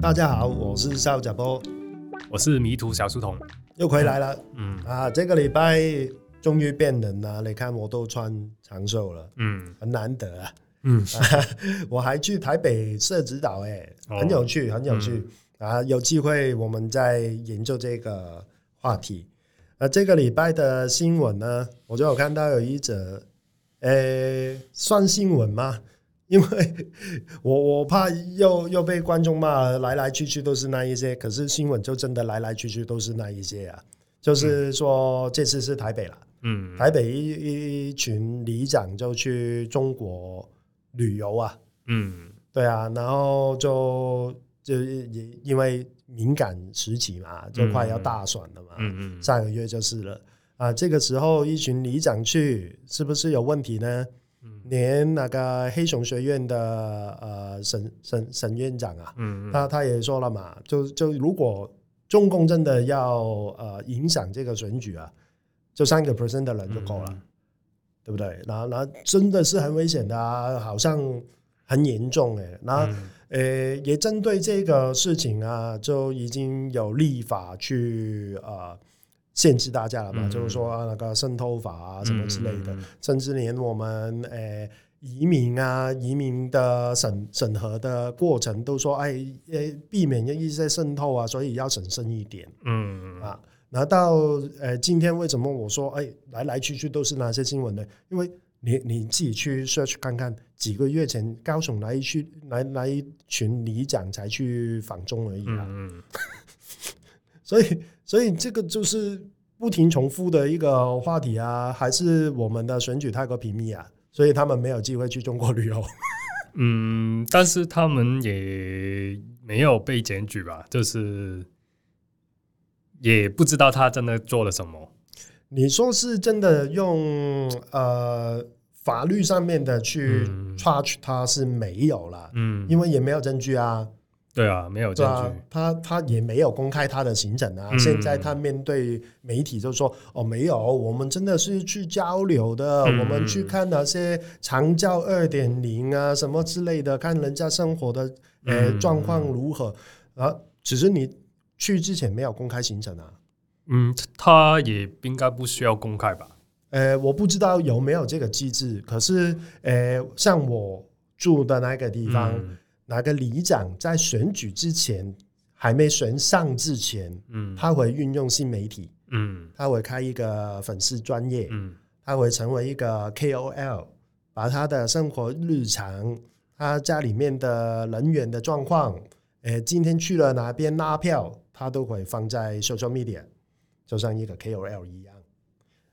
大家好，我是邵甲波，我是迷途小书童，又回来了。嗯啊，这个礼拜终于变冷了，你看我都穿长袖了，嗯，很难得啊。嗯，啊、我还去台北社子岛，哎，很有趣，很有趣、嗯、啊。有机会我们再研究这个话题。啊，这个礼拜的新闻呢，我就有看到有一则，呃，算新闻吗？因为 我我怕又又被观众骂，来来去去都是那一些。可是新闻就真的来来去去都是那一些啊。就是说这次是台北了，嗯，台北一一群里长就去中国旅游啊，嗯，对啊，然后就就也因为敏感时期嘛，就快要大选了嘛，嗯嗯，上个月就是了啊。这个时候一群里长去，是不是有问题呢？连那个黑熊学院的呃沈沈沈院长啊，嗯，他他也说了嘛，就就如果中共真的要呃影响这个选举啊，就三个 percent 的人就够了，嗯、对不对？然后然后真的是很危险的啊，好像很严重诶。然后呃也针对这个事情啊，就已经有立法去呃。限制大家了嘛？嗯、就是说那个渗透法啊，什么之类的，嗯、甚至连我们诶、欸、移民啊，移民的审审核的过程都说，哎，诶，避免一些渗透啊，所以要审慎一点。嗯啊，然后到呃今天为什么我说哎来来去去都是那些新闻呢？因为你你自己去 search 看看，几个月前高雄来一去来来一群里长才去访中而已啊。嗯 所以，所以这个就是不停重复的一个话题啊，还是我们的选举太过频密啊，所以他们没有机会去中国旅游。嗯，但是他们也没有被检举吧？就是也不知道他真的做了什么。你说是真的用呃法律上面的去 charge 他是没有了，嗯，因为也没有证据啊。对啊，没有证据。啊、他他也没有公开他的行程啊。嗯、现在他面对媒体就说：“哦，没有，我们真的是去交流的，嗯、我们去看那些长教二点零啊，什么之类的，看人家生活的呃状况如何。嗯”啊，只是你去之前没有公开行程啊。嗯，他也应该不需要公开吧？呃，我不知道有没有这个机制。可是，呃，像我住的那个地方。嗯哪个里长在选举之前还没选上之前，嗯，他会运用新媒体，嗯，他会开一个粉丝专业，嗯，他会成为一个 KOL，把他的生活日常，他家里面的人员的状况，诶，今天去了哪边拉票，他都会放在 social media，就像一个 KOL 一样，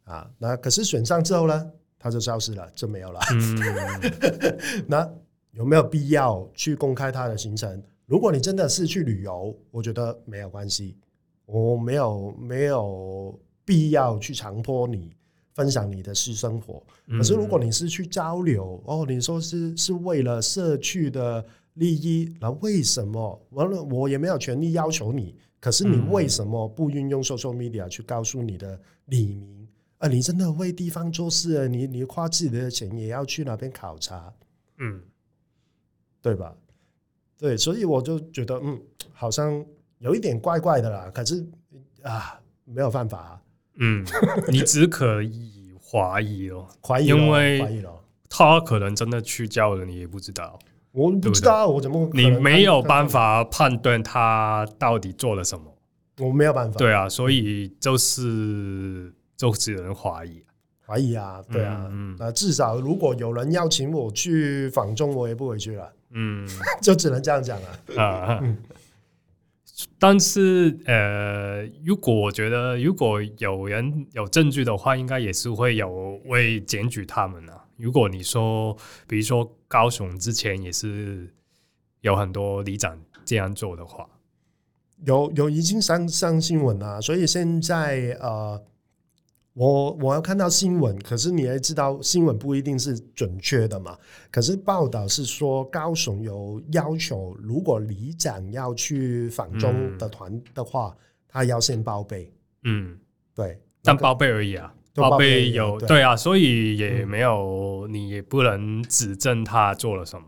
啊，那可是选上之后呢，他就消失了，就没有了，嗯，那。有没有必要去公开他的行程？如果你真的是去旅游，我觉得没有关系，我没有没有必要去强迫你分享你的私生活。可是如果你是去交流，哦，你说是是为了社区的利益，那为什么？完了，我也没有权利要求你。可是你为什么不运用 social media 去告诉你的李明啊？你真的为地方做事，你你花自己的钱也要去那边考察，嗯。对吧？对，所以我就觉得，嗯，好像有一点怪怪的啦。可是啊，没有办法啊。嗯，你只可以怀疑哦，怀疑，因为他可能真的去叫了，你也不知道。我不知道，我怎么你没有办法判断他到底做了什么？我没有办法。对啊，所以就是就只能怀疑。怀疑啊，对啊，嗯，那至少如果有人邀请我去访中，我也不回去了，嗯，就只能这样讲了啊。嗯，但是呃，如果我觉得如果有人有证据的话，应该也是会有会检举他们啊。如果你说，比如说高雄之前也是有很多里长这样做的话，有有已经上上新闻了，所以现在呃。我我要看到新闻，可是你也知道新闻不一定是准确的嘛。可是报道是说高雄有要求，如果里长要去访中的团的话，嗯、他要先报备。嗯，对，但报备而已啊，报备有对，啊，所以也没有、嗯、你也不能指证他做了什么。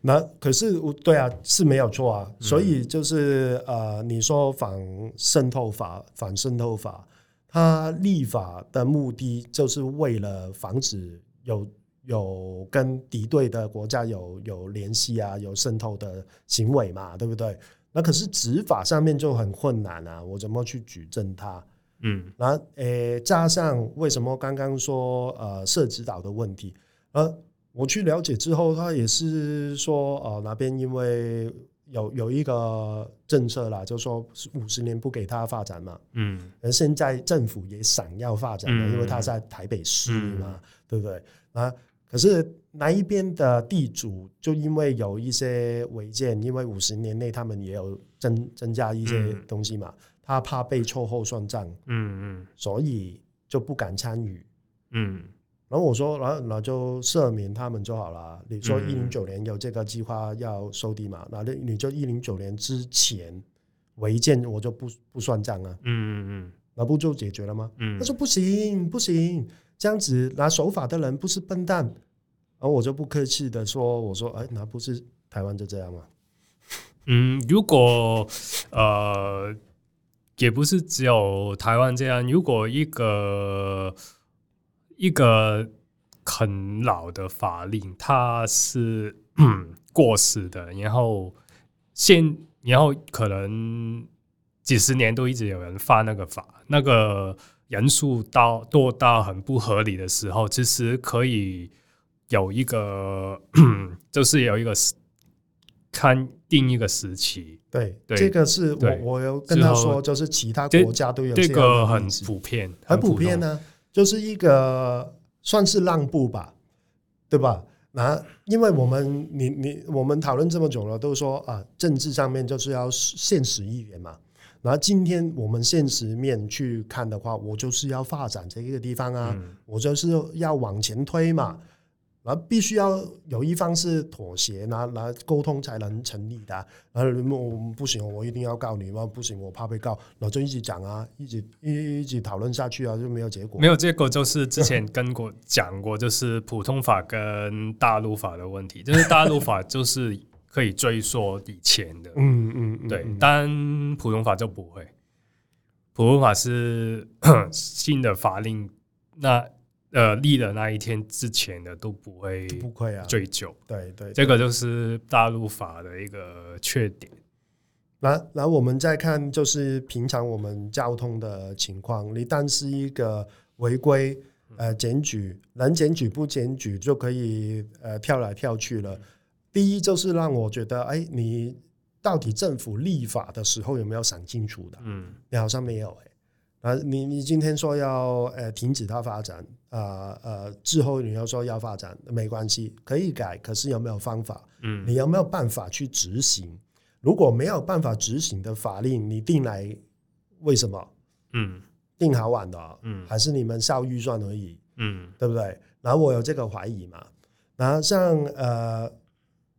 那可是我对啊是没有错啊，所以就是呃，你说反渗透法，反渗透法，它立法的目的就是为了防止有有跟敌对的国家有有联系啊，有渗透的行为嘛，对不对？那可是执法上面就很困难啊，我怎么去举证它？嗯，然后诶，加上为什么刚刚说呃社子岛的问题，呃。我去了解之后，他也是说，呃，那边因为有有一个政策啦，就说五十年不给他发展嘛，嗯，而现在政府也想要发展了，因为他在台北市嘛，对不对？啊，可是那一边的地主就因为有一些违建，因为五十年内他们也有增增加一些东西嘛，他怕被秋后算账，嗯嗯，所以就不敢参与，嗯。然后我说，然后那就赦免他们就好了。你说一零九年有这个计划要收地嘛？那你就一零九年之前违建，我就不不算账啊。嗯嗯嗯，那不就解决了吗？嗯，他说不行不行，这样子拿守法的人不是笨蛋。然后我就不客气的说，我说哎，那不是台湾就这样吗？嗯，如果呃，也不是只有台湾这样。如果一个一个很老的法令，它是过时的，然后现然后可能几十年都一直有人犯那个法，那个人数到多到很不合理的时候，其实可以有一个，就是有一个看定一个时期。对，对这个是我我有跟他说，就是其他国家都有这，这个很普遍，很普遍呢。就是一个算是让步吧，对吧？那因为我们你你我们讨论这么久了，都说啊，政治上面就是要现实一点嘛。然后今天我们现实面去看的话，我就是要发展这个地方啊，我就是要往前推嘛。而必须要有一方是妥协，拿来沟通才能成立的。然后我不行，我一定要告你吗？不行，我怕被告。然后就一直讲啊，一直一一直讨论下去啊，就没有结果。没有结果，就是之前跟过讲过，就是普通法跟大陆法的问题。就是大陆法就是可以追溯以前的，嗯嗯，嗯，对。但普通法就不会，普通法是 新的法令，那。呃，立的那一天之前的都不会不会啊。追究，对对，这个就是大陆法的一个缺点。那那我们再看，就是平常我们交通的情况，你但是一个违规呃检举，能检举不检举就可以呃跳来跳去了。第一就是让我觉得，哎，你到底政府立法的时候有没有想清楚的？嗯，你好像没有哎、欸，啊，你你今天说要呃停止它发展。呃呃，之后你要说要发展，没关系，可以改。可是有没有方法？嗯，你有没有办法去执行？如果没有办法执行的法令，你定来为什么？嗯，定好晚的，嗯，还是你们烧预算而已？嗯，对不对？然后我有这个怀疑嘛。然后像呃，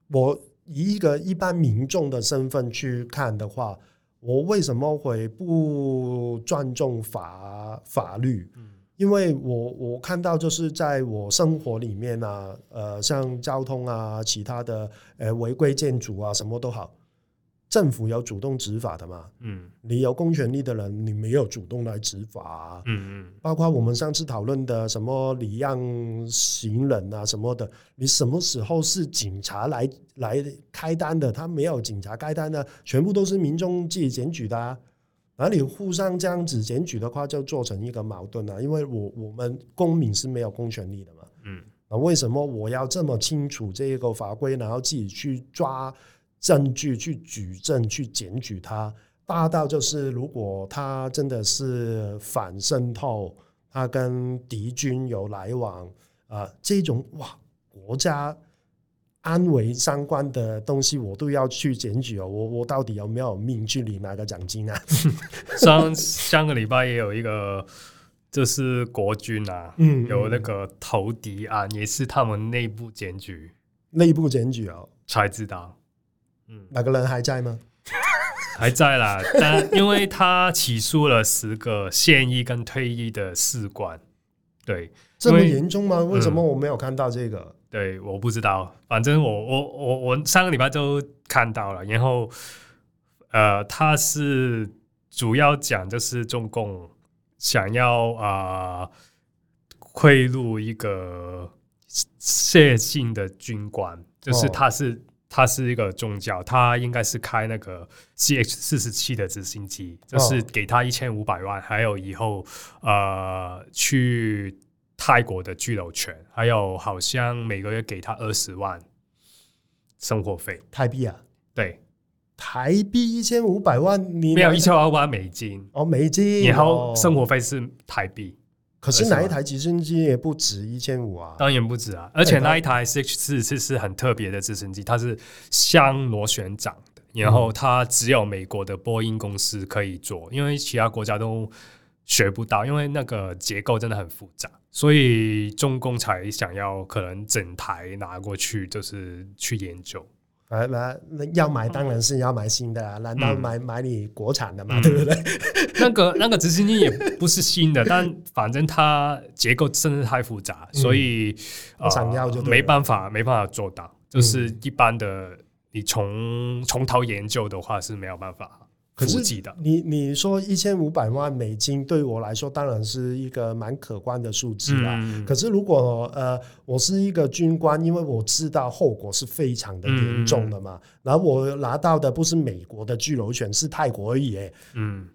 我以一个一般民众的身份去看的话，我为什么会不尊重法法律？嗯因为我我看到就是在我生活里面啊，呃，像交通啊，其他的呃违规建筑啊，什么都好，政府有主动执法的嘛。嗯，你有公权力的人，你没有主动来执法啊。嗯嗯。包括我们上次讨论的什么礼让行人啊什么的，你什么时候是警察来来开单的？他没有警察开单的，全部都是民众自己检举的啊。那你互相这样子检举的话，就做成一个矛盾了。因为我我们公民是没有公权力的嘛。嗯。那为什么我要这么清楚这一个法规，然后自己去抓证据、去举证、去检举他？大到就是，如果他真的是反渗透，他跟敌军有来往啊、呃，这种哇，国家。安危相关的东西，我都要去检举哦。我我到底有没有命去领那个奖金啊？上上个礼拜也有一个，就是国军啊，嗯，有那个投敌案，也是他们内部检举，内部检举哦，才知道。嗯，那个人还在吗？还在啦，但因为他起诉了十个现役跟退役的士官，对，这么严重吗？为什么我没有看到这个？对，我不知道，反正我我我我上个礼拜就看到了，然后呃，他是主要讲就是中共想要啊贿赂一个谢姓的军官，就是他是。哦他是一个宗教，他应该是开那个 CH 四十七的直升机，就是给他一千五百万，还有以后呃去泰国的居留权，还有好像每个月给他二十万生活费。台币啊？对，台币一千五百万，你没有一千五百万美金。哦，美金，然后生活费是台币。可是哪一台直升机也不止一千五啊？当然不止啊！而且那一台 CH 四十是很特别的直升机，它是双螺旋桨的，然后它只有美国的波音公司可以做，因为其他国家都学不到，因为那个结构真的很复杂，所以中共才想要可能整台拿过去，就是去研究。来来，要买当然是要买新的啊，难道买、嗯、买你国产的嘛？对不对？那个那个直升机也不是新的，但反正它结构真的太复杂，嗯、所以我想要就没办法没办法做到，就是一般的你从从头研究的话是没有办法。可是你你说一千五百万美金对我来说当然是一个蛮可观的数字啦。嗯、可是如果呃我是一个军官，因为我知道后果是非常的严重的嘛，嗯、然后我拿到的不是美国的居留权，是泰国而已，嗯，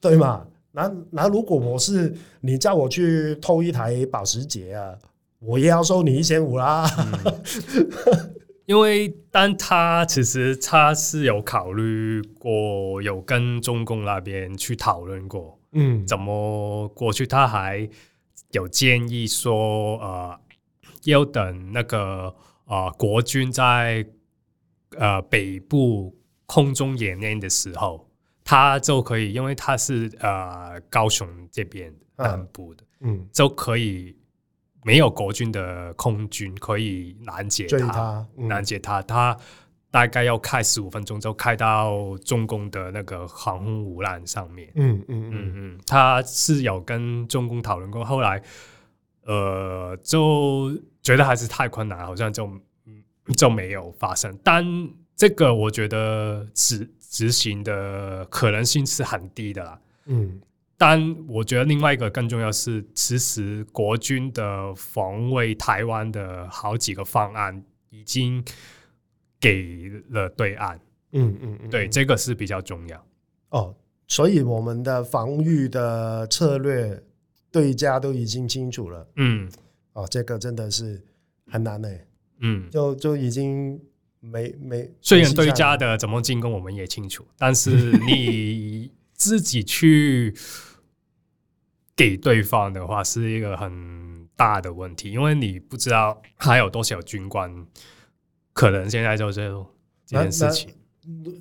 对嘛？那那如果我是你叫我去偷一台保时捷啊，我也要收你一千五啦。嗯 因为，但他其实他是有考虑过，有跟中共那边去讨论过，嗯，怎么过去？他还有建议说，呃，要等那个呃国军在呃北部空中演练的时候，他就可以，因为他是呃高雄这边南部的，嗯，就可以。没有国军的空军可以拦截他，他嗯、拦截他，他大概要开十五分钟，就开到中共的那个航空母舰上面。嗯嗯嗯嗯，他是有跟中共讨论过，后来呃就觉得还是太困难，好像就就没有发生。但这个我觉得执执行的可能性是很低的啦。嗯。但我觉得另外一个更重要是，其实国军的防卫台湾的好几个方案已经给了对岸。嗯嗯嗯，对，这个是比较重要。哦，所以我们的防御的策略对家都已经清楚了。嗯，哦，这个真的是很难呢。嗯，就就已经没没。虽然对家的怎么进攻我们也清楚，但是 你自己去。给对方的话是一个很大的问题，因为你不知道还有多少军官可能现在就这这件事情。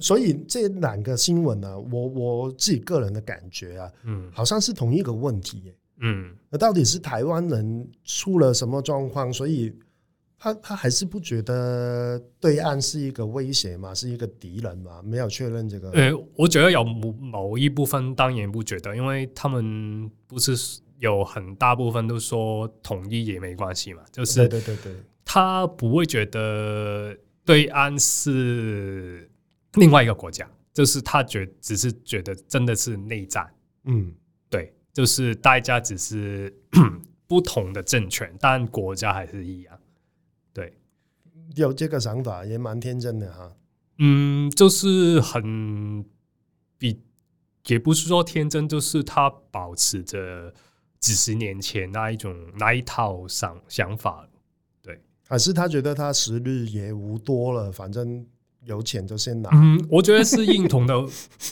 所以这两个新闻呢、啊，我我自己个人的感觉啊，嗯，好像是同一个问题、欸，嗯，那到底是台湾人出了什么状况，所以？他他还是不觉得对岸是一个威胁嘛，是一个敌人嘛？没有确认这个。呃，我觉得有某某一部分当然不觉得，因为他们不是有很大部分都说统一也没关系嘛，就是对对对对，他不会觉得对岸是另外一个国家，就是他觉只是觉得真的是内战。嗯，对，就是大家只是 不同的政权，但国家还是一样。有这个想法也蛮天真的哈，嗯，就是很比，也不是说天真，就是他保持着几十年前那一种那一套想想法，对，还是他觉得他时日也无多了，反正有钱就先拿。嗯，我觉得是认同的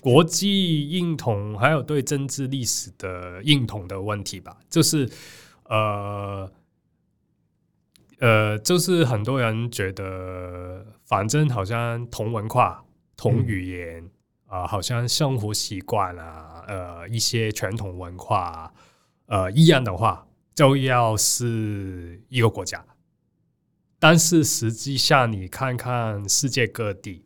国际认同，还有对政治历史的认同的问题吧，就是呃。呃，就是很多人觉得，反正好像同文化、同语言啊、嗯呃，好像生活习惯啊，呃，一些传统文化，呃，一样的话，就要是一个国家。但是实际上，你看看世界各地，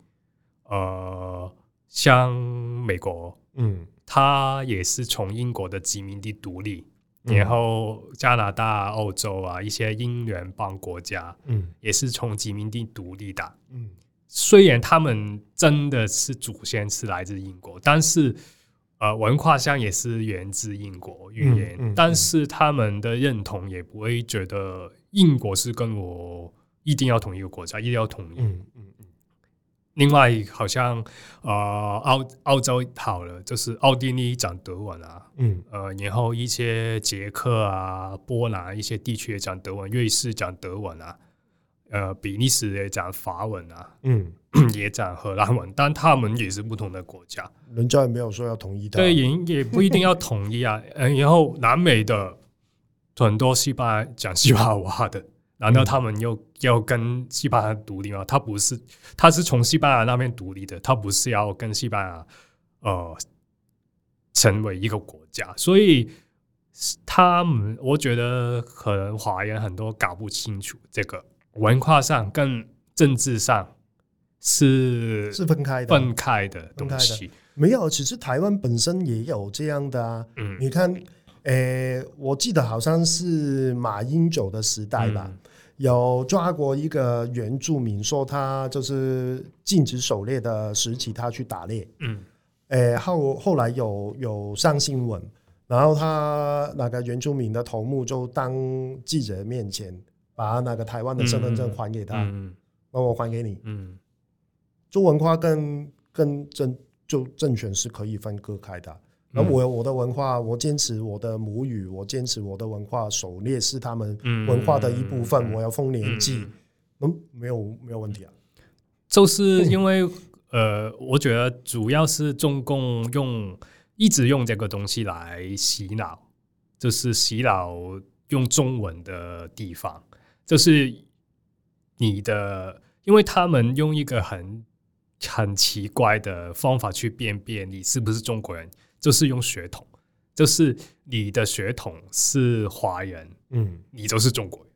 呃，像美国，嗯，它也是从英国的殖民地独立，然后加拿大、欧洲啊一些英联邦国家，嗯，也是从殖民地独立的，嗯，虽然他们真的是祖先是来自英国，但是呃文化上也是源自英国语言，嗯嗯嗯、但是。他们的认同也不会觉得英国是跟我一定要同一个国家，一定要统一。嗯嗯另外，好像呃，澳澳洲好了，就是奥地利讲德文啊，嗯，呃，然后一些捷克啊、波兰一些地区也讲德文，瑞士讲德文啊，呃，比利时也讲法文啊，嗯，也讲荷兰文，但他们也是不同的国家，人家也没有说要统一的，对，也也不一定要统一啊，嗯，然后南美的很多西班牙讲西班牙话的。难道他们又要跟西班牙独立吗？他不是，他是从西班牙那边独立的，他不是要跟西班牙呃成为一个国家。所以他们，我觉得可能华人很多搞不清楚这个文化上跟政治上是是分开的，分开的东西。没有，其实台湾本身也有这样的啊。嗯，你看，诶，我记得好像是马英九的时代吧。嗯有抓过一个原住民，说他就是禁止狩猎的时期，他去打猎。嗯，诶、欸，后后来有有上新闻，然后他那个原住民的头目就当记者面前把那个台湾的身份证还给他，嗯，那我还给你。嗯，做文化跟跟政就政权是可以分割开的。那我有我的文化，我坚持我的母语，我坚持我的文化，狩猎是他们文化的一部分。我要丰年纪，嗯，没有没有问题啊。就是因为呃，我觉得主要是中共用一直用这个东西来洗脑，就是洗脑用中文的地方，就是你的，因为他们用一个很很奇怪的方法去辨别你是不是中国人。就是用血统，就是你的血统是华人，嗯，你就是中国人。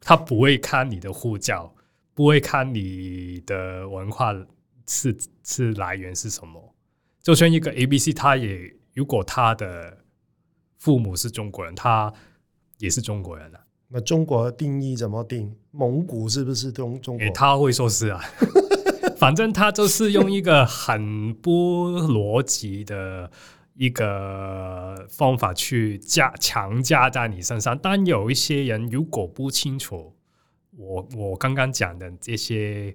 他不会看你的护照，不会看你的文化是是来源是什么。就算一个 ABC，他也如果他的父母是中国人，他也是中国人啊。那中国的定义怎么定？蒙古是不是中中国？他会说是啊。反正他就是用一个很不逻辑的一个方法去加强加在你身上，但有一些人如果不清楚我我刚刚讲的这些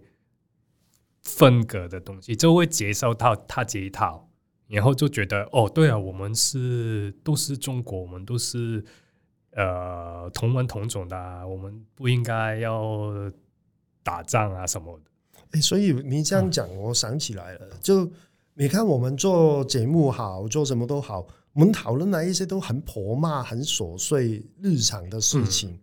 风格的东西，就会接受到他这一套，然后就觉得哦，对啊，我们是都是中国，我们都是呃同文同种的，我们不应该要打仗啊什么的。哎，所以你这样讲，我想起来了。嗯、就你看，我们做节目好，做什么都好，我们讨论的一些都很婆妈、很琐碎、日常的事情。嗯、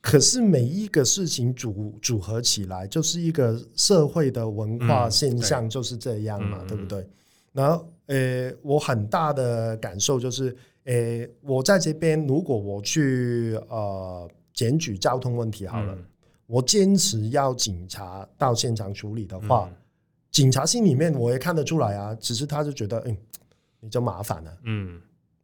可是每一个事情组组合起来，就是一个社会的文化现象，就是这样嘛，嗯、对，对不对？然后，呃，我很大的感受就是，呃，我在这边，如果我去呃检举交通问题好了。嗯我坚持要警察到现场处理的话，嗯、警察心里面我也看得出来啊。只是他就觉得，嗯，你就麻烦了，嗯，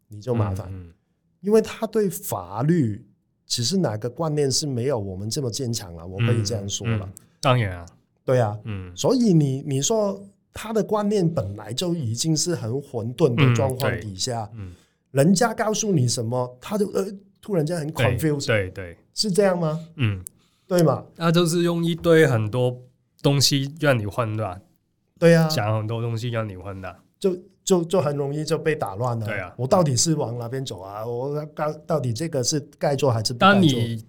你就麻烦，嗯，因为他对法律其实哪个观念是没有我们这么坚强了，我可以这样说了。当然啊，对啊，嗯，所以你你说他的观念本来就已经是很混沌的状况底下，嗯，人家告诉你什么，他就呃突然间很 confused，对对，对，是这样吗？嗯。对嘛？那就是用一堆很多东西让你混乱，对呀，讲很多东西让你混乱，就就就很容易就被打乱了。对啊，我到底是往哪边走啊？我到到底这个是该做还是不该做？当你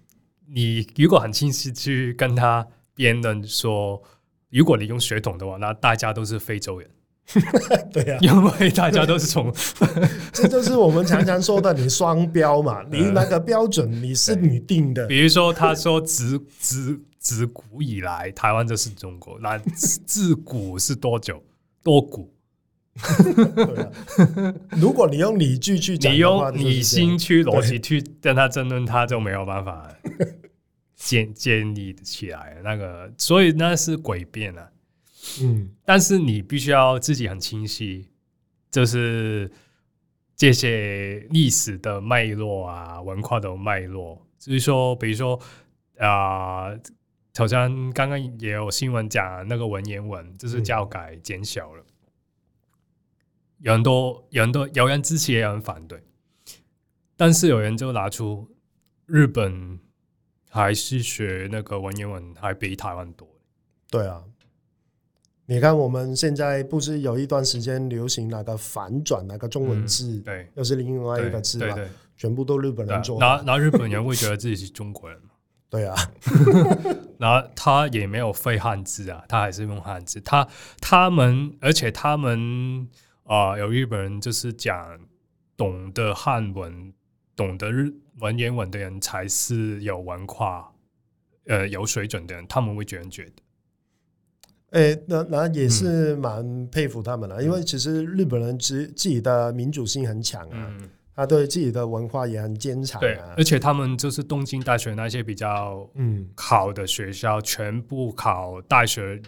你如果很清晰去跟他辩论说，如果你用血统的话，那大家都是非洲人。对呀，因为大家都是从，这就是我们常常说的，你双标嘛，你那个标准你是你定的。比如说，他说自自自古以来台湾就是中国，那自古是多久？多古？对啊，如果你用理据去讲，你用理性去逻辑去跟他争论，他就没有办法建建立起来那个，所以那是诡辩啊。嗯，但是你必须要自己很清晰，就是这些历史的脉络啊，文化的脉络，就是说，比如说啊。呃好像刚刚也有新闻讲那个文言文，就是教改减小了，嗯、有很多有很多有人支持，也有人反对，但是有人就拿出日本还是学那个文言文还比台湾多。对啊，你看我们现在不是有一段时间流行那个反转那个中文字，嗯、对，又是另外一个字嘛，全部都日本人做，然后日本人会觉得自己是中国人。对啊，然后他也没有废汉字啊，他还是用汉字。他他们，而且他们啊、呃，有日本人就是讲，懂得汉文、懂得日文言文的人才是有文化、呃有水准的人，他们会这样觉得。哎，那那也是蛮佩服他们的，嗯、因为其实日本人自自己的民主性很强啊。嗯。他对自己的文化也很坚强，对，而且他们就是东京大学那些比较嗯。好的学校，嗯、全部考大学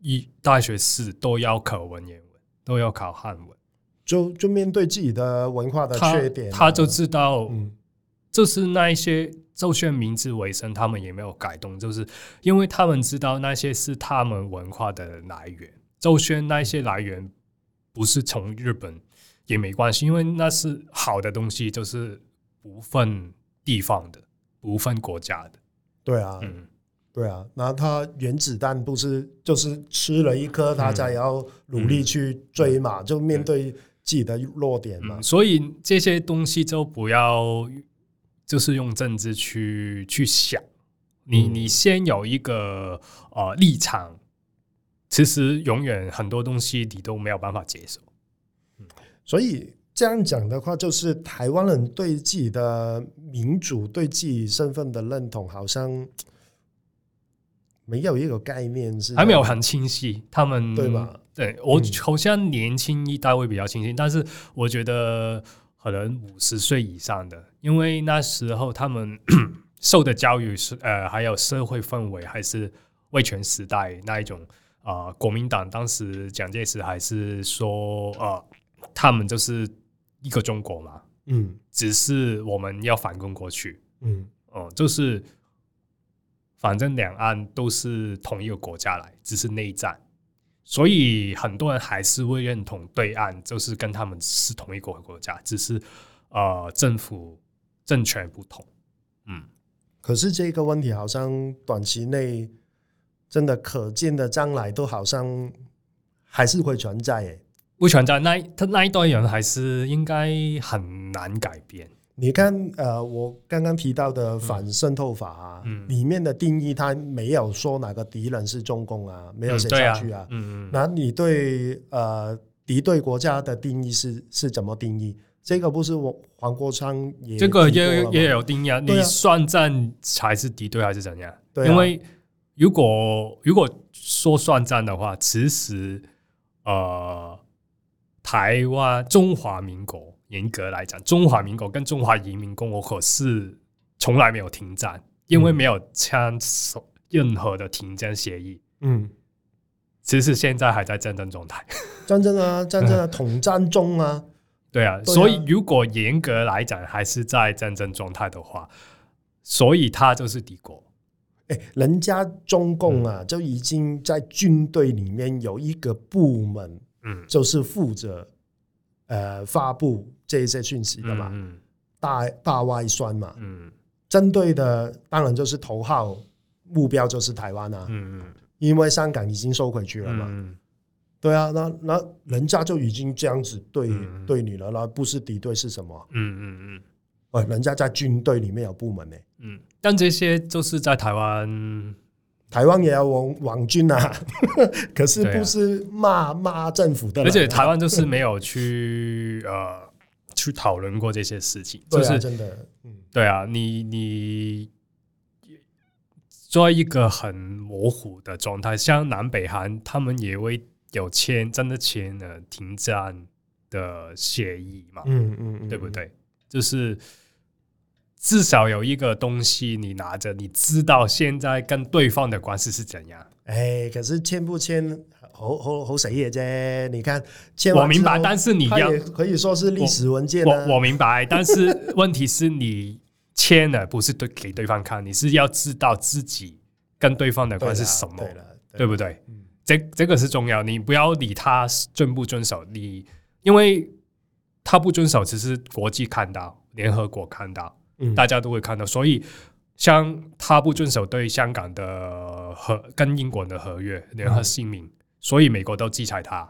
一大学四都要考文言文，都要考汉文，就就面对自己的文化的缺点，他，他就知道，嗯，就是那一些就算明治维生，他们也没有改动，就是因为他们知道那些是他们文化的来源，就算那些来源不是从日本。也没关系，因为那是好的东西，就是不分地方的，不分国家的。对啊，嗯，对啊。那他原子弹不是就是吃了一颗，他才要努力去追嘛，嗯、就面对自己的弱点嘛。嗯、所以这些东西就不要，就是用政治去去想。你你先有一个呃立场，其实永远很多东西你都没有办法接受。所以这样讲的话，就是台湾人对自己的民主、对自己身份的认同，好像没有一个概念，是还没有很清晰。他们对吧？对我好像年轻一代会比较清晰，嗯、但是我觉得可能五十岁以上的，因为那时候他们 受的教育是呃，还有社会氛围，还是威权时代那一种啊、呃。国民党当时蒋介石还是说呃。他们就是一个中国嘛，嗯，只是我们要反攻过去，嗯，哦、嗯，就是反正两岸都是同一个国家来，只是内战，所以很多人还是会认同对岸就是跟他们是同一个国家，只是呃政府政权不同，嗯，可是这个问题好像短期内真的可见的将来都好像还是会存在诶。不存在，那他那一代人还是应该很难改变。你看，呃，我刚刚提到的反渗透法啊，嗯、里面的定义，它没有说哪个敌人是中共啊，没有写下去啊。嗯嗯。那你对呃敌对国家的定义是是怎么定义？这个不是我黄国昌也这个也也有定义啊？你算战才是敌对还是怎样？对啊、因为如果如果说算战的话，其实呃。台湾中华民国严格来讲，中华民国跟中华移民共和国是从来没有停战，因为没有签署任何的停战协议。嗯，其实现在还在战争状态，战争啊，战争啊，统战中啊。对啊，所以如果严格来讲还是在战争状态的话，所以他就是敌国。哎，人家中共啊，就已经在军队里面有一个部门。嗯，就是负责呃发布这一些讯息的嘛，大大外宣嘛，嗯，针对的当然就是头号目标就是台湾啊，嗯嗯，因为香港已经收回去了嘛，嗯，对啊，那那人家就已经这样子对、嗯、对你了，那不是敌对是什么？嗯嗯嗯，呃，人家在军队里面有部门呢、欸，嗯，但这些就是在台湾。台湾也要网网军啊，可是不是骂骂政府的，而且台湾就是没有去呃去讨论过这些事情，就是真的，嗯，对啊，你你做一个很模糊的状态，像南北韩他们也会有签真的签了停战的协议嘛，嗯嗯，对不对？就是至少有一个东西你拿着，你知道现在跟对方的关系是怎样。哎，可是签不签，好好好谁也啫。你看，我明白，但是你要可以说是历史文件、啊我。我我明白，但是问题是你签了不是对给对方看，你是要知道自己跟对方的关系是什么，对，对，对不对？嗯、这这个是重要，你不要理他遵不遵守，你因为他不遵守，只是国际看到，联合国看到，嗯、大家都会看到，所以。像他不遵守对香港的合跟英国的合约联合声明，所以美国都制裁他。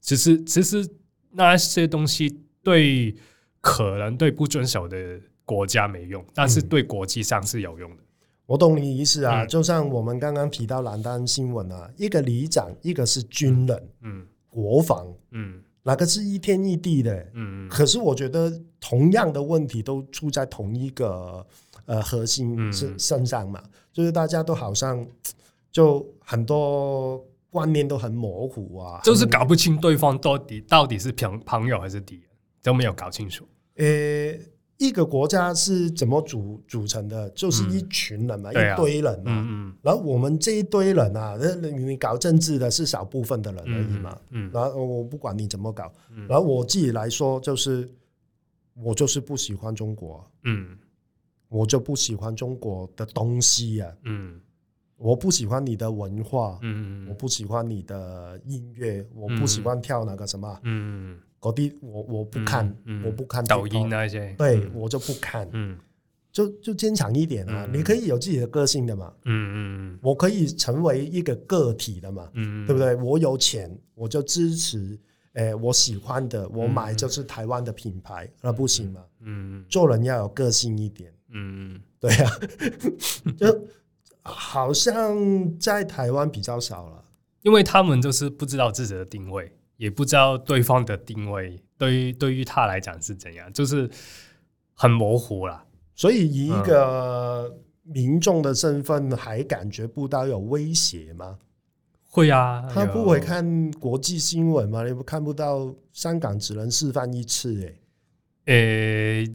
其实其实那些东西对可能对不遵守的国家没用，但是对国际上是有用的。我懂你意思啊，就像我们刚刚提到两单新闻啊，一个里长，一个是军人，嗯，国防，嗯，哪个是一天一地的？嗯，可是我觉得同样的问题都出在同一个。呃，核心身身上嘛，嗯、就是大家都好像就很多观念都很模糊啊，就是搞不清对方到底到底是朋朋友还是敌人，都没有搞清楚。呃、欸，一个国家是怎么组组成的？就是一群人嘛，嗯、一堆人嘛。嗯嗯。然后我们这一堆人啊，你搞政治的是少部分的人而已嘛。然后我不管你怎么搞，嗯、然后我自己来说，就是我就是不喜欢中国。嗯。我就不喜欢中国的东西啊，嗯，我不喜欢你的文化，嗯，我不喜欢你的音乐，我不喜欢跳那个什么，嗯，嗰啲我我不看，我不看抖音那些，对我就不看，嗯，就就坚强一点啊，你可以有自己的个性的嘛，嗯嗯，我可以成为一个个体的嘛，嗯，对不对？我有钱，我就支持，诶，我喜欢的，我买就是台湾的品牌，那不行嘛，嗯，做人要有个性一点。嗯，对呀、啊，就好像在台湾比较少了，因为他们就是不知道自己的定位，也不知道对方的定位，对于对于他来讲是怎样，就是很模糊了。所以以一个民众的身份，还感觉不到有威胁吗？会啊，他不会看国际新闻吗？你不看不到香港只能示范一次、欸？诶、欸。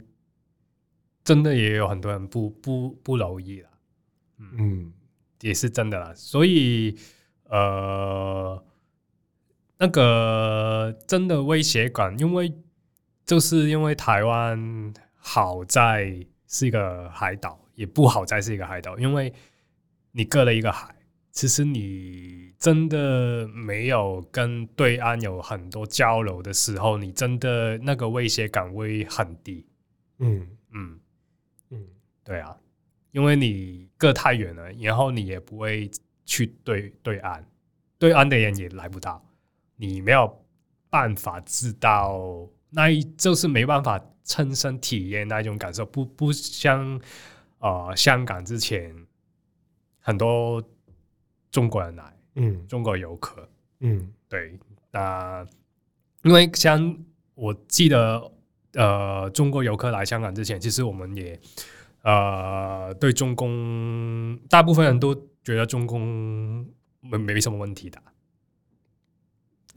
真的也有很多人不不不留意了，嗯，也是真的啦。所以呃，那个真的威胁感，因为就是因为台湾好在是一个海岛，也不好在是一个海岛，因为你隔了一个海，其实你真的没有跟对岸有很多交流的时候，你真的那个威胁感会很低，嗯。嗯。嗯。对啊，因为你隔太远了，然后你也不会去对对岸，对岸的人也来不到，你没有办法知道，那一就是没办法亲身体验那种感受，不不像呃香港之前很多中国人来，嗯，中国游客，嗯，对，那因为像我记得，呃，中国游客来香港之前，其实我们也。呃，对中共，大部分人都觉得中共没没什么问题的。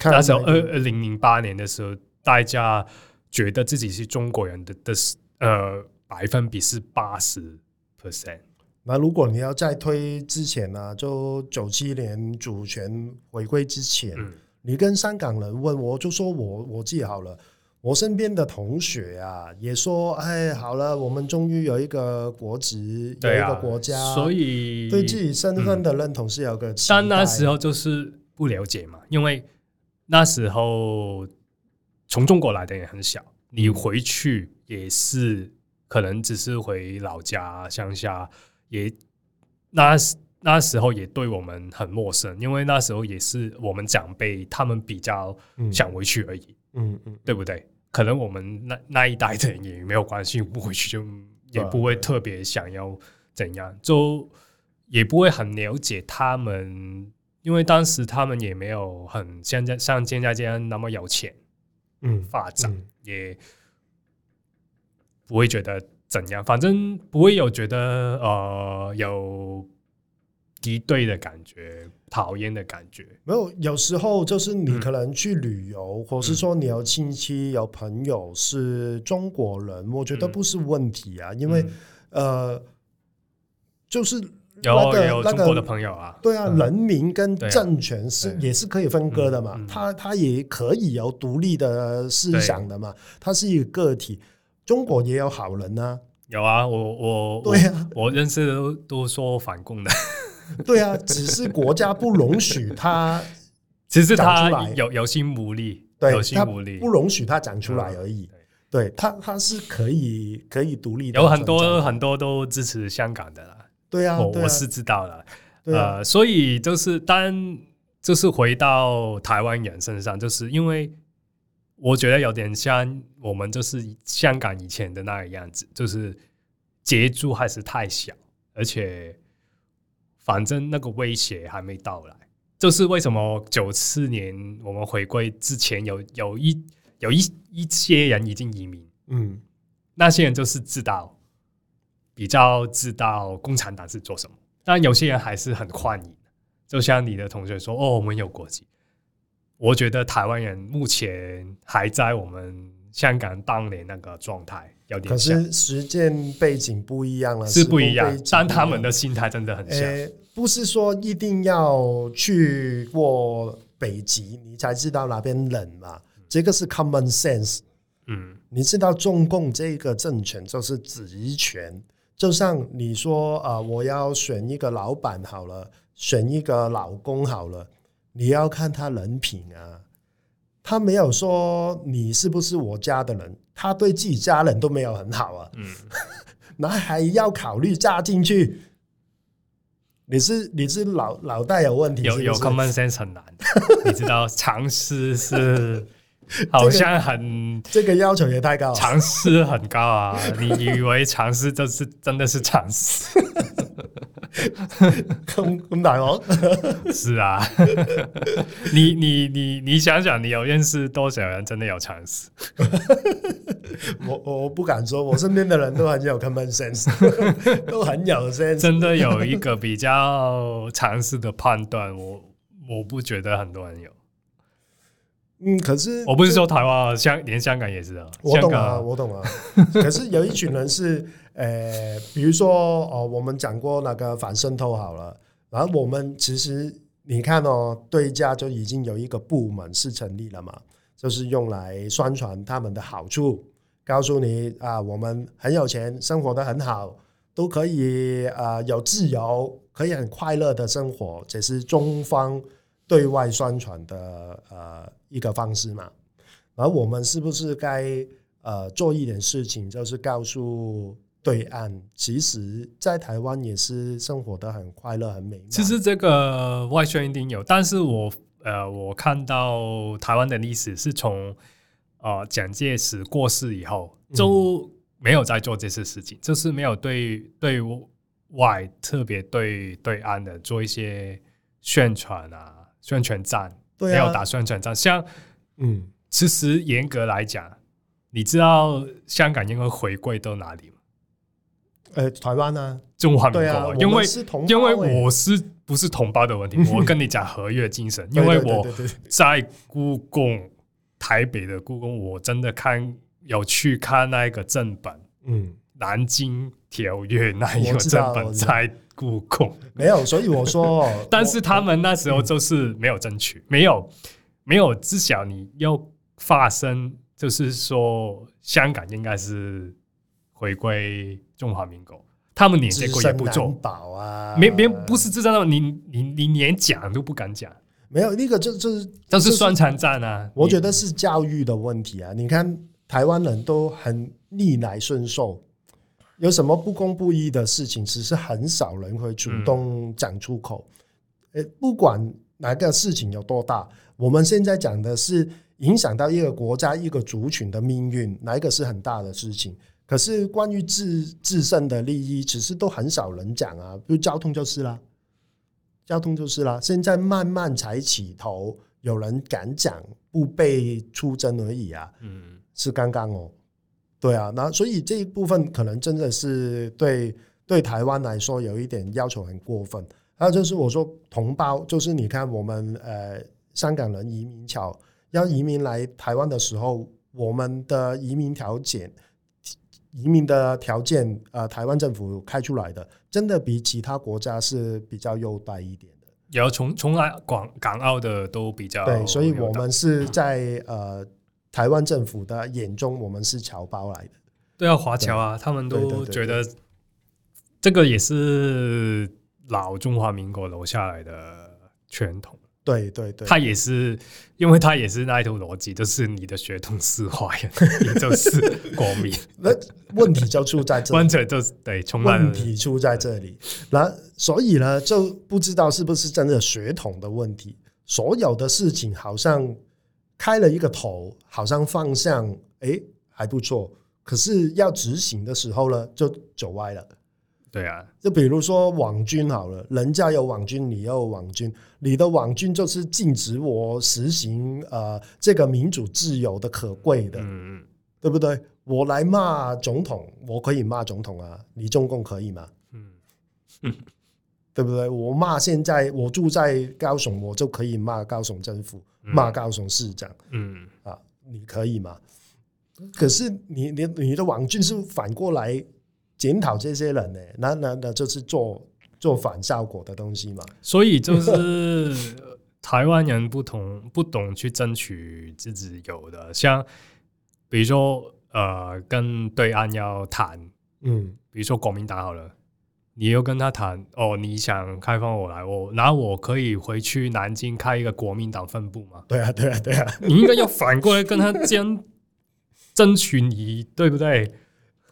那时候二二零零八年的时候，大家觉得自己是中国人的的呃百分比是八十 percent。那如果你要再推之前呢、啊，就九七年主权回归之前，嗯、你跟香港人问，我就说我我记好了。我身边的同学啊，也说：“哎，好了，我们终于有一个国籍，有一个国家，所以对自己身份的认同是有个。但那时候就是不了解嘛，因为那时候从中国来的也很小，你回去也是可能只是回老家乡下，也那那时候也对我们很陌生，因为那时候也是我们长辈他们比较想回去而已，嗯嗯，对不对？”可能我们那那一代的人也没有关系，不回去就也不会特别想要怎样，就也不会很了解他们，因为当时他们也没有很像在像现在这样那么有钱，嗯，发展也不会觉得怎样，反正不会有觉得呃有。敌对的感觉，讨厌的感觉，没有。有时候就是你可能去旅游，嗯、或是说你有亲戚、有朋友是中国人，嗯、我觉得不是问题啊。嗯、因为呃，就是有那个有中国的朋友啊，对啊，嗯、人民跟政权是、啊、也是可以分割的嘛，他他也可以有独立的思想的嘛，他是一个个体。中国也有好人啊，有啊，我我对啊，我认识的都都说反共的，对啊，只是国家不容许他，只是他有有心无力，对，有心无力，不容许他讲出来而已。对他他是可以可以独立的，有很多很多都支持香港的啦。对啊，我啊我是知道了，啊、呃，所以就是当就是回到台湾人身上，就是因为。我觉得有点像我们就是香港以前的那个样子，就是接触还是太小，而且反正那个威胁还没到来。就是为什么九四年我们回归之前有有一有一一些人已经移民，嗯，那些人就是知道比较知道共产党是做什么，但有些人还是很欢迎。就像你的同学说：“哦，我们有国籍。”我觉得台湾人目前还在我们香港当年那个状态，有点像。可是实践背景不一样了，是不一样。但他们的心态真的很像。欸，不是说一定要去过北极，你才知道哪边冷嘛？这个是 common sense。嗯，你知道中共这个政权就是集权，就像你说啊，我要选一个老板好了，选一个老公好了。你要看他人品啊，他没有说你是不是我家的人，他对自己家人都没有很好啊，嗯，那还要考虑嫁进去？你是你是脑脑袋有问题是是？有有 common sense 很难，你知道常识是 好像很这个、这个要求也太高了，常识很高啊，你以为常识就是真的是常识？咁咁大王是啊，你你你你想想，你有认识多少人真的有常识？我我不敢说，我身边的人都很有 common sense，都很有 sense。真的有一个比较常识的判断，我我不觉得很多人有。嗯，可是我不是说台湾，香连香港也是啊。我懂啊，我懂啊。可是有一群人是。呃，比如说哦，我们讲过那个反渗透好了，然后我们其实你看哦，对家就已经有一个部门是成立了嘛，就是用来宣传他们的好处，告诉你啊，我们很有钱，生活的很好，都可以啊，有自由，可以很快乐的生活，这是中方对外宣传的呃一个方式嘛。而我们是不是该呃做一点事情，就是告诉。对岸其实，在台湾也是生活得很快乐、很美满。其实这个外宣一定有，但是我呃，我看到台湾的历史是从呃蒋介石过世以后，就没有再做这些事情，嗯、就是没有对对外特别对对岸的做一些宣传啊、宣传战，没有打宣传战。像嗯，其实严格来讲，你知道香港应该回归到哪里吗？呃，台湾啊，中华民国，啊、因为因为我是不是同胞的问题，我跟你讲合约精神，因为我在故宫台北的故宫，我真的看有去看那个正本，嗯，南京条约那一个正本在故宫没有，所以我说，但是他们那时候就是没有争取，没有没有，至少你要发生，就是说香港应该是。回归中华民国，他们连这个也不做，保啊，没没不是自身的，你你你连讲都不敢讲，没有那个就就是这是宣传战啊，我觉得是教育的问题啊。你看台湾人都很逆来顺受，有什么不公不义的事情，其实很少人会主动讲出口。诶，不管哪个事情有多大，我们现在讲的是影响到一个国家一个族群的命运，哪一个是很大的事情？可是关于自自身的利益，其实都很少人讲啊。比如交通就是啦，交通就是啦。现在慢慢才起头，有人敢讲，不被出征而已啊。嗯，是刚刚哦。对啊，那所以这一部分可能真的是对对台湾来说有一点要求很过分。还有就是我说同胞，就是你看我们呃香港人移民潮要移民来台湾的时候，我们的移民条件。移民的条件，呃，台湾政府开出来的，真的比其他国家是比较优待一点的。有从从来港港澳的都比较对，所以我们是在呃台湾政府的眼中，我们是侨胞来的。对啊，华侨啊，他们都觉得这个也是老中华民国留下来的传统。对对对，他也是，因为他也是那一套逻辑，就是你的血统是华人，你就是国民。那问题就出在这里，问题就是对，问题出在这里。那所以呢，就不知道是不是真的血统的问题。所有的事情好像开了一个头，好像方向哎还不错，可是要执行的时候呢，就走歪了。对啊，就比如说网军好了，人家有网军，你有网军，你的网军就是禁止我实行呃这个民主自由的可贵的，嗯嗯，对不对？我来骂总统，我可以骂总统啊，你中共可以吗？嗯嗯，对不对？我骂现在我住在高雄，我就可以骂高雄政府，骂高雄市长，嗯啊，你可以吗？可是你你你的网军是反过来。检讨这些人呢，那那那就是做做反效果的东西嘛。所以就是台湾人不同不懂去争取自己有的，像比如说呃，跟对岸要谈，嗯，比如说国民党好了，你又跟他谈哦，你想开放我来，我然后我可以回去南京开一个国民党分部吗？对啊，对啊，对啊，你应该要反过来跟他争争取你，对不对？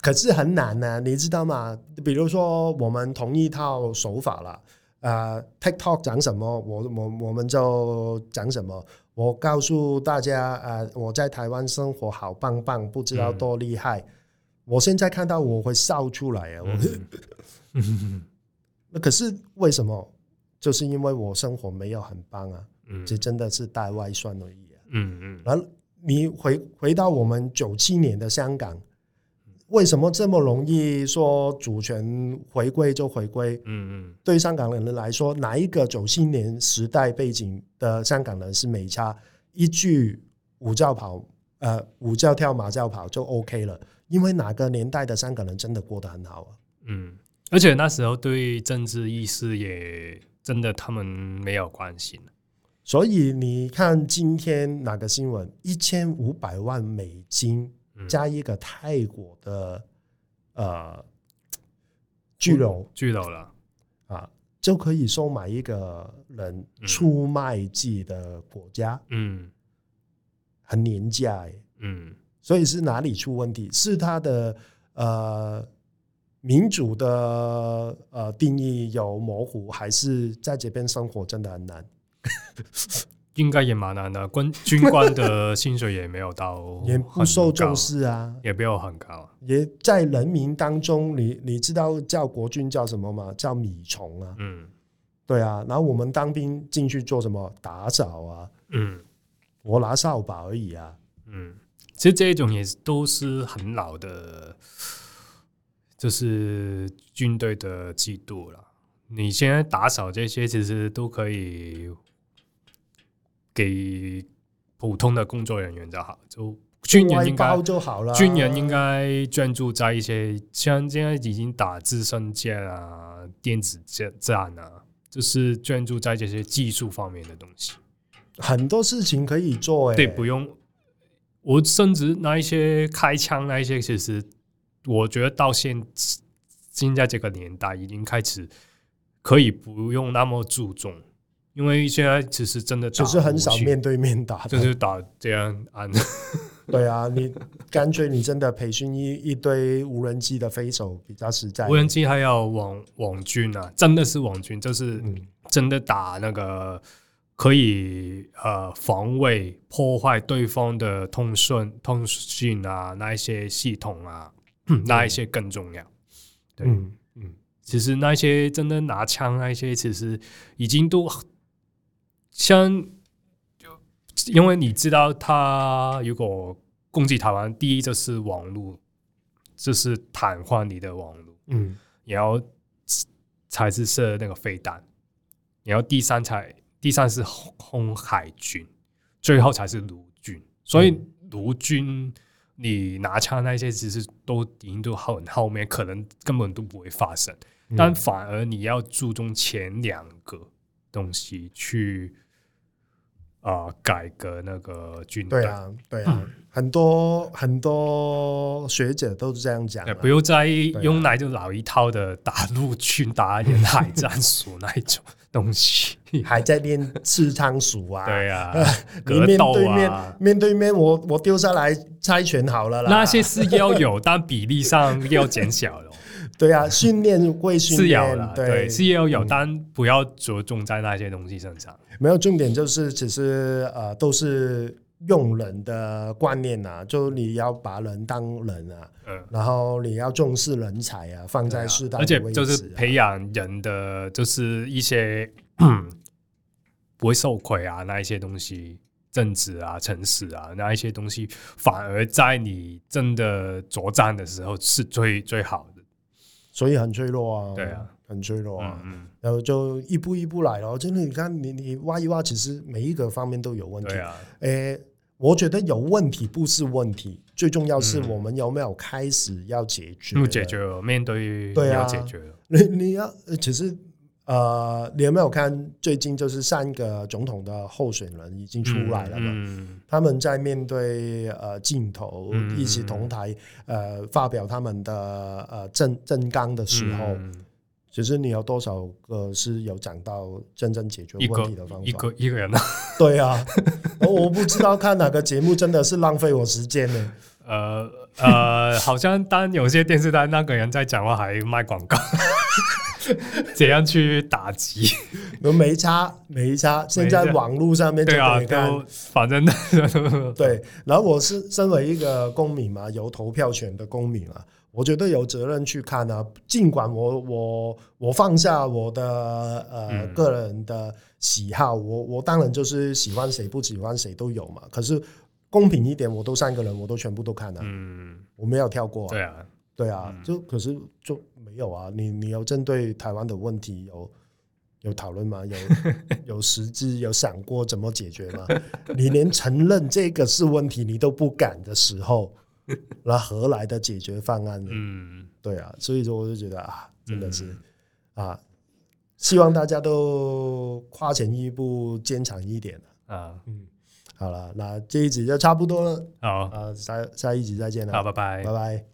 可是很难呢、啊，你知道吗？比如说，我们同一套手法了，呃，TikTok 讲什么，我我我们就讲什么。我告诉大家，呃，我在台湾生活好棒棒，不知道多厉害。嗯、我现在看到我会笑出来啊！嗯、那可是为什么？就是因为我生活没有很棒啊，这、嗯、真的是带外算而已啊。嗯嗯。然后你回回到我们九七年的香港。为什么这么容易说主权回归就回归？嗯嗯，对香港人来说，哪一个九七年时代背景的香港人是没差？一句舞教跑，呃，舞教跳，马教跑就 OK 了。因为哪个年代的香港人真的过得很好啊？嗯，而且那时候对政治意识也真的他们没有关心。所以你看今天哪个新闻？一千五百万美金。加一个泰国的呃巨楼，巨楼了啊，就可以收买一个人出卖自己的国家，嗯，很廉价，嗯，所以是哪里出问题？是他的呃民主的呃定义有模糊，还是在这边生活真的很难？应该也蛮难的，军军官的薪水也没有到，也不受重视啊，也没有很高，也在人民当中，你你知道叫国军叫什么吗？叫米虫啊，嗯，对啊，然后我们当兵进去做什么？打扫啊，嗯，我拿扫把而已啊，嗯，其实这种也都是很老的，就是军队的制度了。你现在打扫这些，其实都可以。给普通的工作人员就好，就军人应该就好了。军人应该专注在一些像现在已经打直升机啊、电子战战啊，就是专注在这些技术方面的东西。很多事情可以做，欸，哎，对，不用。我甚至那一些开枪那一些，其实我觉得到现现在这个年代已经开始可以不用那么注重。因为现在其实真的就是很少面对面打，就是打这样按。对啊，你干脆你真的培训一一堆无人机的飞手比较实在。无人机还有网网军啊，真的是网军，就是真的打那个可以呃防卫破坏对方的通讯通讯啊，那一些系统啊，那一些更重要。对，嗯嗯，其实那些真的拿枪那一些，其实已经都。像，就因为你知道，他如果攻击台湾，第一就是网络，就是瘫痪你的网络，嗯，然后才是射那个飞弹，然后第三才第三是空海军，最后才是陆军。所以陆军你拿枪那些其实都已经都很后面，可能根本都不会发生。但反而你要注重前两个东西去啊、呃、改革那个军队。对啊，对啊，嗯、很多很多学者都是这样讲。不用再用那就老一套的打陆军打沿海战术那一种东西，还在练刺仓鼠啊？对啊，你面对面面对面，我我丢下来猜拳好了啦。那些是要有，但比例上要减小了。对啊，训练归训练，是要的，对，是要有，但不要着重在那些东西身上。没有重点，就是其实呃，都是用人的观念呐、啊，就你要把人当人啊，嗯，然后你要重视人才啊，放在适当而且就是培养人的，就是一些不会受亏啊，那一些东西，正直啊、诚实啊，那一些东西，反而在你真的作战的时候是最最好的。所以很脆弱啊，对啊，很脆弱啊，嗯嗯，然后就一步一步来咯。真的，你看，你你挖一挖，其实每一个方面都有问题。对啊，诶，我觉得有问题不是问题，最重要是我们有没有开始要解决？不解决，面对对啊，要解决。你你要其实。呃，你有没有看最近就是三个总统的候选人已经出来了嘛？他们在面对呃镜头一起同台呃发表他们的呃政政纲的时候，嗯、其实你有多少个是有讲到真正解决问题的方法？一个一个人啊？对啊，我不知道看哪个节目真的是浪费我时间呢。呃呃，好像当有些电视台那个人在讲话还卖广告。怎样去打击？没差，没差。现在网络上面就可以看，啊、反正 对。然后我是身为一个公民嘛，有投票权的公民啊，我觉得有责任去看啊。尽管我我我放下我的呃、嗯、个人的喜好，我我当然就是喜欢谁不喜欢谁都有嘛。可是公平一点，我都三个人，我都全部都看了，嗯，我没有跳过、啊。对啊。对啊，就可是就没有啊。你你有针对台湾的问题有有讨论吗？有 有实质有想过怎么解决吗？你连承认这个是问题你都不敢的时候，那何来的解决方案呢？嗯，对啊，所以说我就觉得啊，真的是啊，希望大家都跨前一步，坚强一点啊。嗯，好了，那这一集就差不多了。好啊，下下一集再见了。好，拜拜，拜拜。